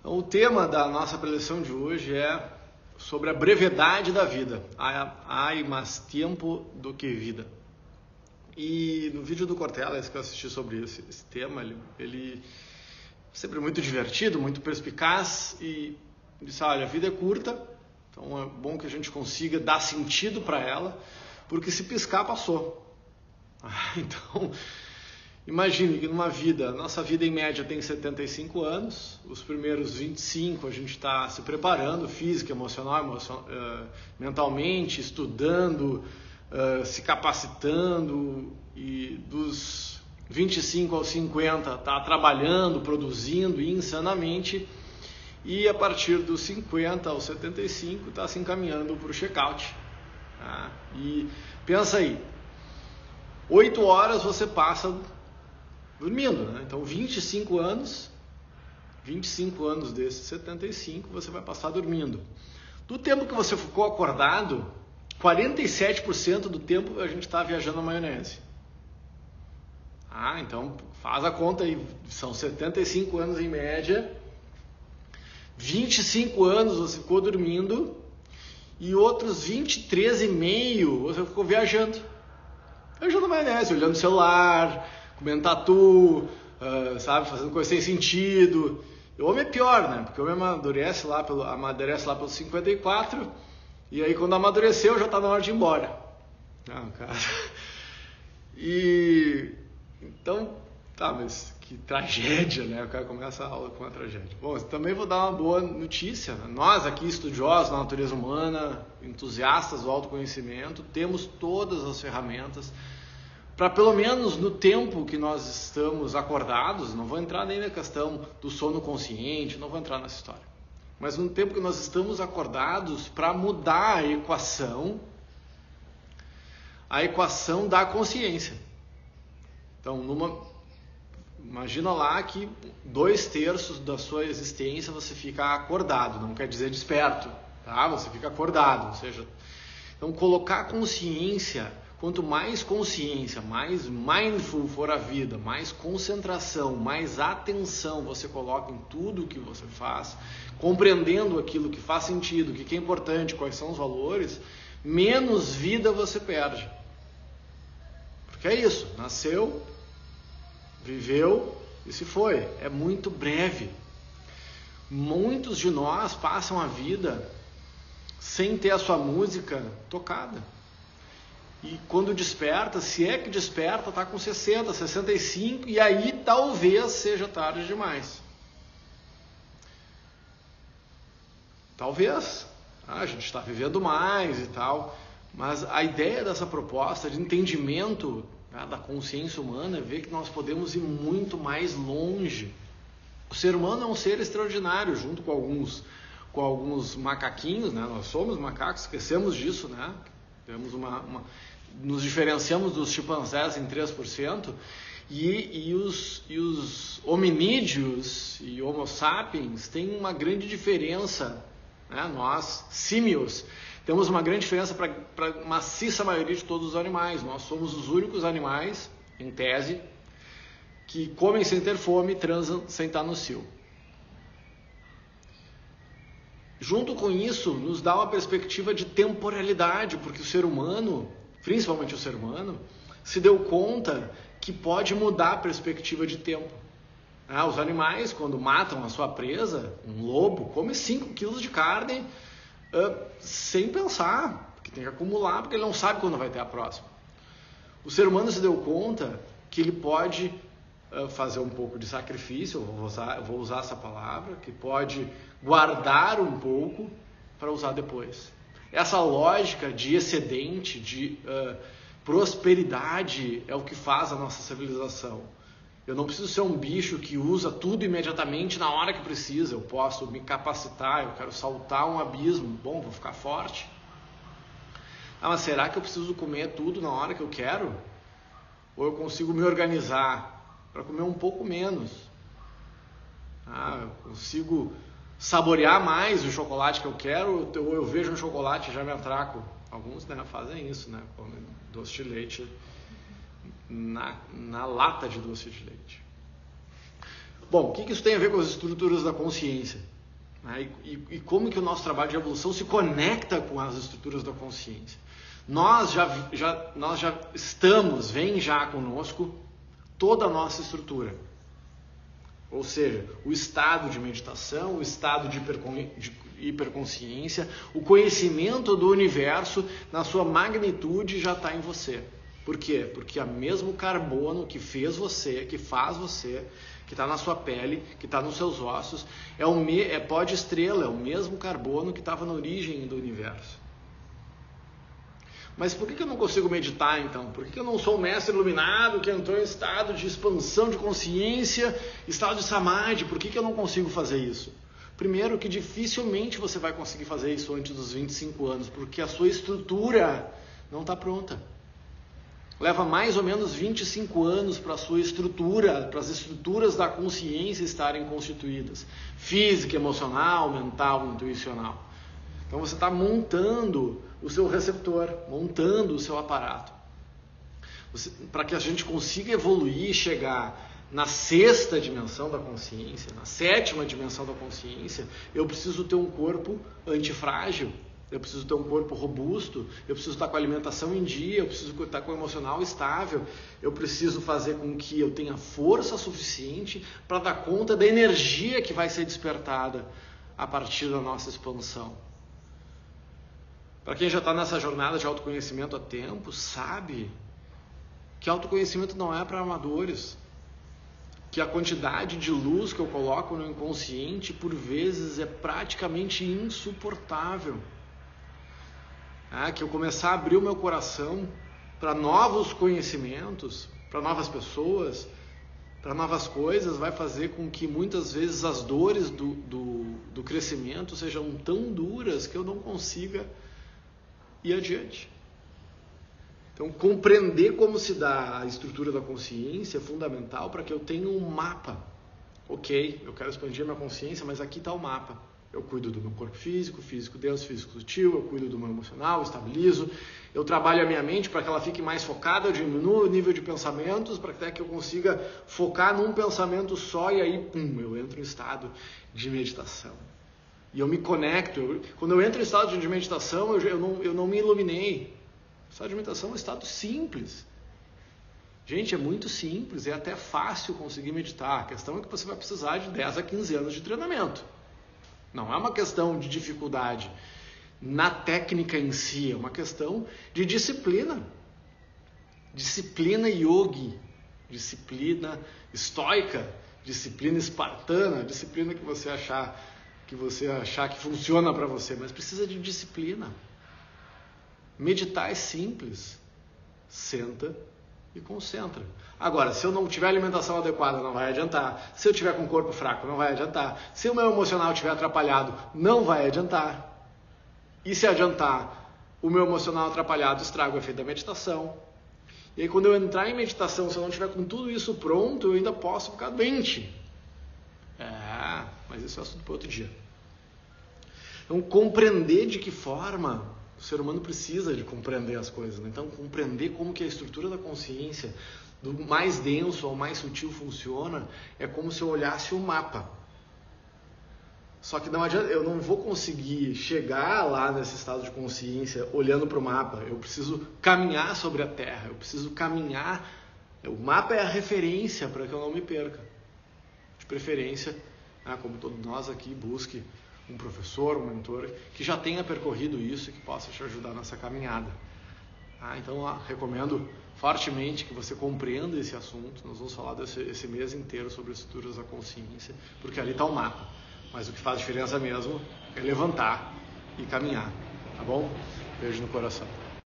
Então, o tema da nossa preleção de hoje é sobre a brevidade da vida. Há mais tempo do que vida. E no vídeo do Cortella, que eu assisti sobre esse, esse tema, ele, ele sempre muito divertido, muito perspicaz e disse: olha, a vida é curta, então é bom que a gente consiga dar sentido para ela, porque se piscar, passou. então, imagine que numa vida, nossa vida em média tem 75 anos, os primeiros 25 a gente está se preparando, física, emocional, emocion... uh, mentalmente, estudando, uh, se capacitando, e dos 25 aos 50 está trabalhando, produzindo insanamente e a partir dos 50 aos 75 está se encaminhando para o check-out. Tá? E pensa aí, 8 horas você passa dormindo, né? então 25 anos, 25 anos desses 75 você vai passar dormindo. Do tempo que você ficou acordado, 47% do tempo a gente está viajando na maionese. Ah, então faz a conta aí, são 75 anos em média 25 anos você ficou dormindo e outros 23 e meio você ficou viajando. Viajando na maionese, olhando o celular, comendo tatu, uh, sabe, fazendo coisa sem sentido. O homem é pior, né? Porque o homem amadurece lá pelo, amadurece lá pelos 54 e aí quando amadureceu já está na hora de ir embora. Ah, cara. E então, tá, mas que tragédia, né? O cara começa a aula com uma tragédia. Bom, também vou dar uma boa notícia. Né? Nós aqui, estudiosos da natureza humana, entusiastas do autoconhecimento, temos todas as ferramentas para pelo menos no tempo que nós estamos acordados, não vou entrar nem na questão do sono consciente, não vou entrar nessa história. Mas no tempo que nós estamos acordados para mudar a equação, a equação da consciência. Então, numa Imagina lá que dois terços da sua existência você fica acordado, não quer dizer desperto, tá? Você fica acordado, ou seja, então colocar consciência, quanto mais consciência, mais mindful for a vida, mais concentração, mais atenção você coloca em tudo que você faz, compreendendo aquilo que faz sentido, o que é importante, quais são os valores, menos vida você perde. Porque é isso, nasceu, viveu e se foi. É muito breve. Muitos de nós passam a vida sem ter a sua música tocada. E quando desperta, se é que desperta, está com 60, 65 e aí talvez seja tarde demais. Talvez. Ah, a gente está vivendo mais e tal. Mas a ideia dessa proposta de entendimento né, da consciência humana é ver que nós podemos ir muito mais longe. O ser humano é um ser extraordinário, junto com alguns, com alguns macaquinhos, né? nós somos macacos, esquecemos disso, né? Temos uma, uma nos diferenciamos dos chimpanzés em 3%, e, e, os, e os hominídeos e homo sapiens têm uma grande diferença, né? nós, símios, temos uma grande diferença para a maciça maioria de todos os animais. Nós somos os únicos animais, em tese, que comem sem ter fome e transam sem estar no cio. Junto com isso, nos dá uma perspectiva de temporalidade, porque o ser humano, principalmente o ser humano, se deu conta que pode mudar a perspectiva de tempo. Ah, os animais, quando matam a sua presa, um lobo, come 5 quilos de carne uh, sem pensar, porque tem que acumular, porque ele não sabe quando vai ter a próxima. O ser humano se deu conta que ele pode fazer um pouco de sacrifício, eu vou usar, vou usar essa palavra, que pode guardar um pouco para usar depois. Essa lógica de excedente, de uh, prosperidade, é o que faz a nossa civilização. Eu não preciso ser um bicho que usa tudo imediatamente na hora que precisa. Eu posso me capacitar, eu quero saltar um abismo. Bom, vou ficar forte. Ah, mas será que eu preciso comer tudo na hora que eu quero? Ou eu consigo me organizar para comer um pouco menos? Ah, eu consigo saborear mais o chocolate que eu quero, ou eu vejo um chocolate e já me atraco. Alguns né, fazem isso, né? Comem doce de leite na, na lata de doce de leite. Bom, o que, isso tem a ver com as estruturas da consciência? Né? E, e, e, como que o nosso trabalho de evolução se conecta com as estruturas da consciência? Nós já, já, nós já estamos, vem já conosco toda a nossa estrutura. Ou seja, o estado de meditação, o estado de, hiperconsciência, o conhecimento do universo na sua magnitude já está em você. Por quê? Porque é o mesmo carbono que fez você, que faz você, que está na sua pele, que está nos seus ossos, é o me, é pó de estrela, é o mesmo carbono que estava na origem do universo. Mas por que, eu não consigo meditar então? Por que, que eu não sou um mestre iluminado que entrou em estado de expansão de consciência, estado de samadhi? Por que, que eu não consigo fazer isso? Primeiro, que dificilmente você vai conseguir fazer isso antes dos 25 anos, porque a sua estrutura não está pronta. Leva mais ou menos 25 anos para a sua estrutura, para as estruturas da consciência estarem constituídas física, emocional, mental, intuicional. Então você está montando o seu receptor, montando o seu aparato. Para que a gente consiga evoluir e chegar na sexta dimensão da consciência, na sétima dimensão da consciência, eu preciso ter um corpo antifrágil, eu preciso ter um corpo robusto, eu preciso estar com a alimentação em dia, eu preciso estar com o emocional estável, eu preciso fazer com que eu tenha força suficiente para dar conta da energia que vai ser despertada a partir da nossa expansão. Para quem já está nessa jornada de autoconhecimento há tempo, sabe que autoconhecimento não é para amadores que a quantidade de luz que eu coloco no inconsciente por vezes é praticamente insuportável. É, que eu começar a abrir o meu coração para novos conhecimentos, para novas pessoas, para novas coisas, vai fazer com que muitas vezes as dores do, do, do crescimento sejam tão duras que eu não consiga ir adiante. Então, compreender como se dá a estrutura da consciência é fundamental para que eu tenha um mapa. Ok, eu quero expandir minha consciência, mas aqui está o mapa. Eu cuido do meu corpo físico, físico denso, físico sutil, eu cuido do meu emocional, estabilizo, eu trabalho a minha mente para que ela fique mais focada, eu diminuo o nível de pensamentos para até que eu consiga focar num pensamento só e aí, pum, eu entro em estado de meditação. E eu me conecto. Eu, quando eu entro em estado de meditação, eu, eu, não, eu não me iluminei, o estado de meditação é um estado simples. Gente, é muito simples, é até fácil conseguir meditar. A questão é que você vai precisar de 10 a 15 anos de treinamento. Não é uma questão de dificuldade na técnica em si, é uma questão de disciplina. Disciplina yogi, disciplina estoica, disciplina espartana, disciplina que você achar que você achar que funciona para você, mas precisa de disciplina. Meditar é simples. Senta e concentra. Agora, se eu não tiver alimentação adequada, não vai adiantar. Se eu tiver com o corpo fraco, não vai adiantar. Se o meu emocional estiver atrapalhado, não vai adiantar. E se adiantar, o meu emocional atrapalhado estraga o efeito da meditação. E aí, quando eu entrar em meditação, se eu não tiver com tudo isso pronto, eu ainda posso ficar doente. Isso é assunto para outro dia. Então, compreender de que forma o ser humano precisa de compreender as coisas. Né? Então, compreender como que a estrutura da consciência, do mais denso ao mais sutil funciona, é como se eu olhasse o mapa. Só que não adianta, eu não vou conseguir chegar lá nesse estado de consciência olhando para o mapa. Eu preciso caminhar sobre a Terra, eu preciso caminhar. O mapa é a referência para que eu não me perca. De preferência, né, como todos nós aqui, busque um professor, um mentor que já tenha percorrido isso e que possa te ajudar nessa caminhada. Ah, então, ah, recomendo fortemente que você compreenda esse assunto. Nós vamos falar desse, esse mês inteiro sobre estruturas da consciência, porque ali está o mapa. Mas o que faz diferença mesmo é levantar e caminhar. Tá bom? Beijo no coração.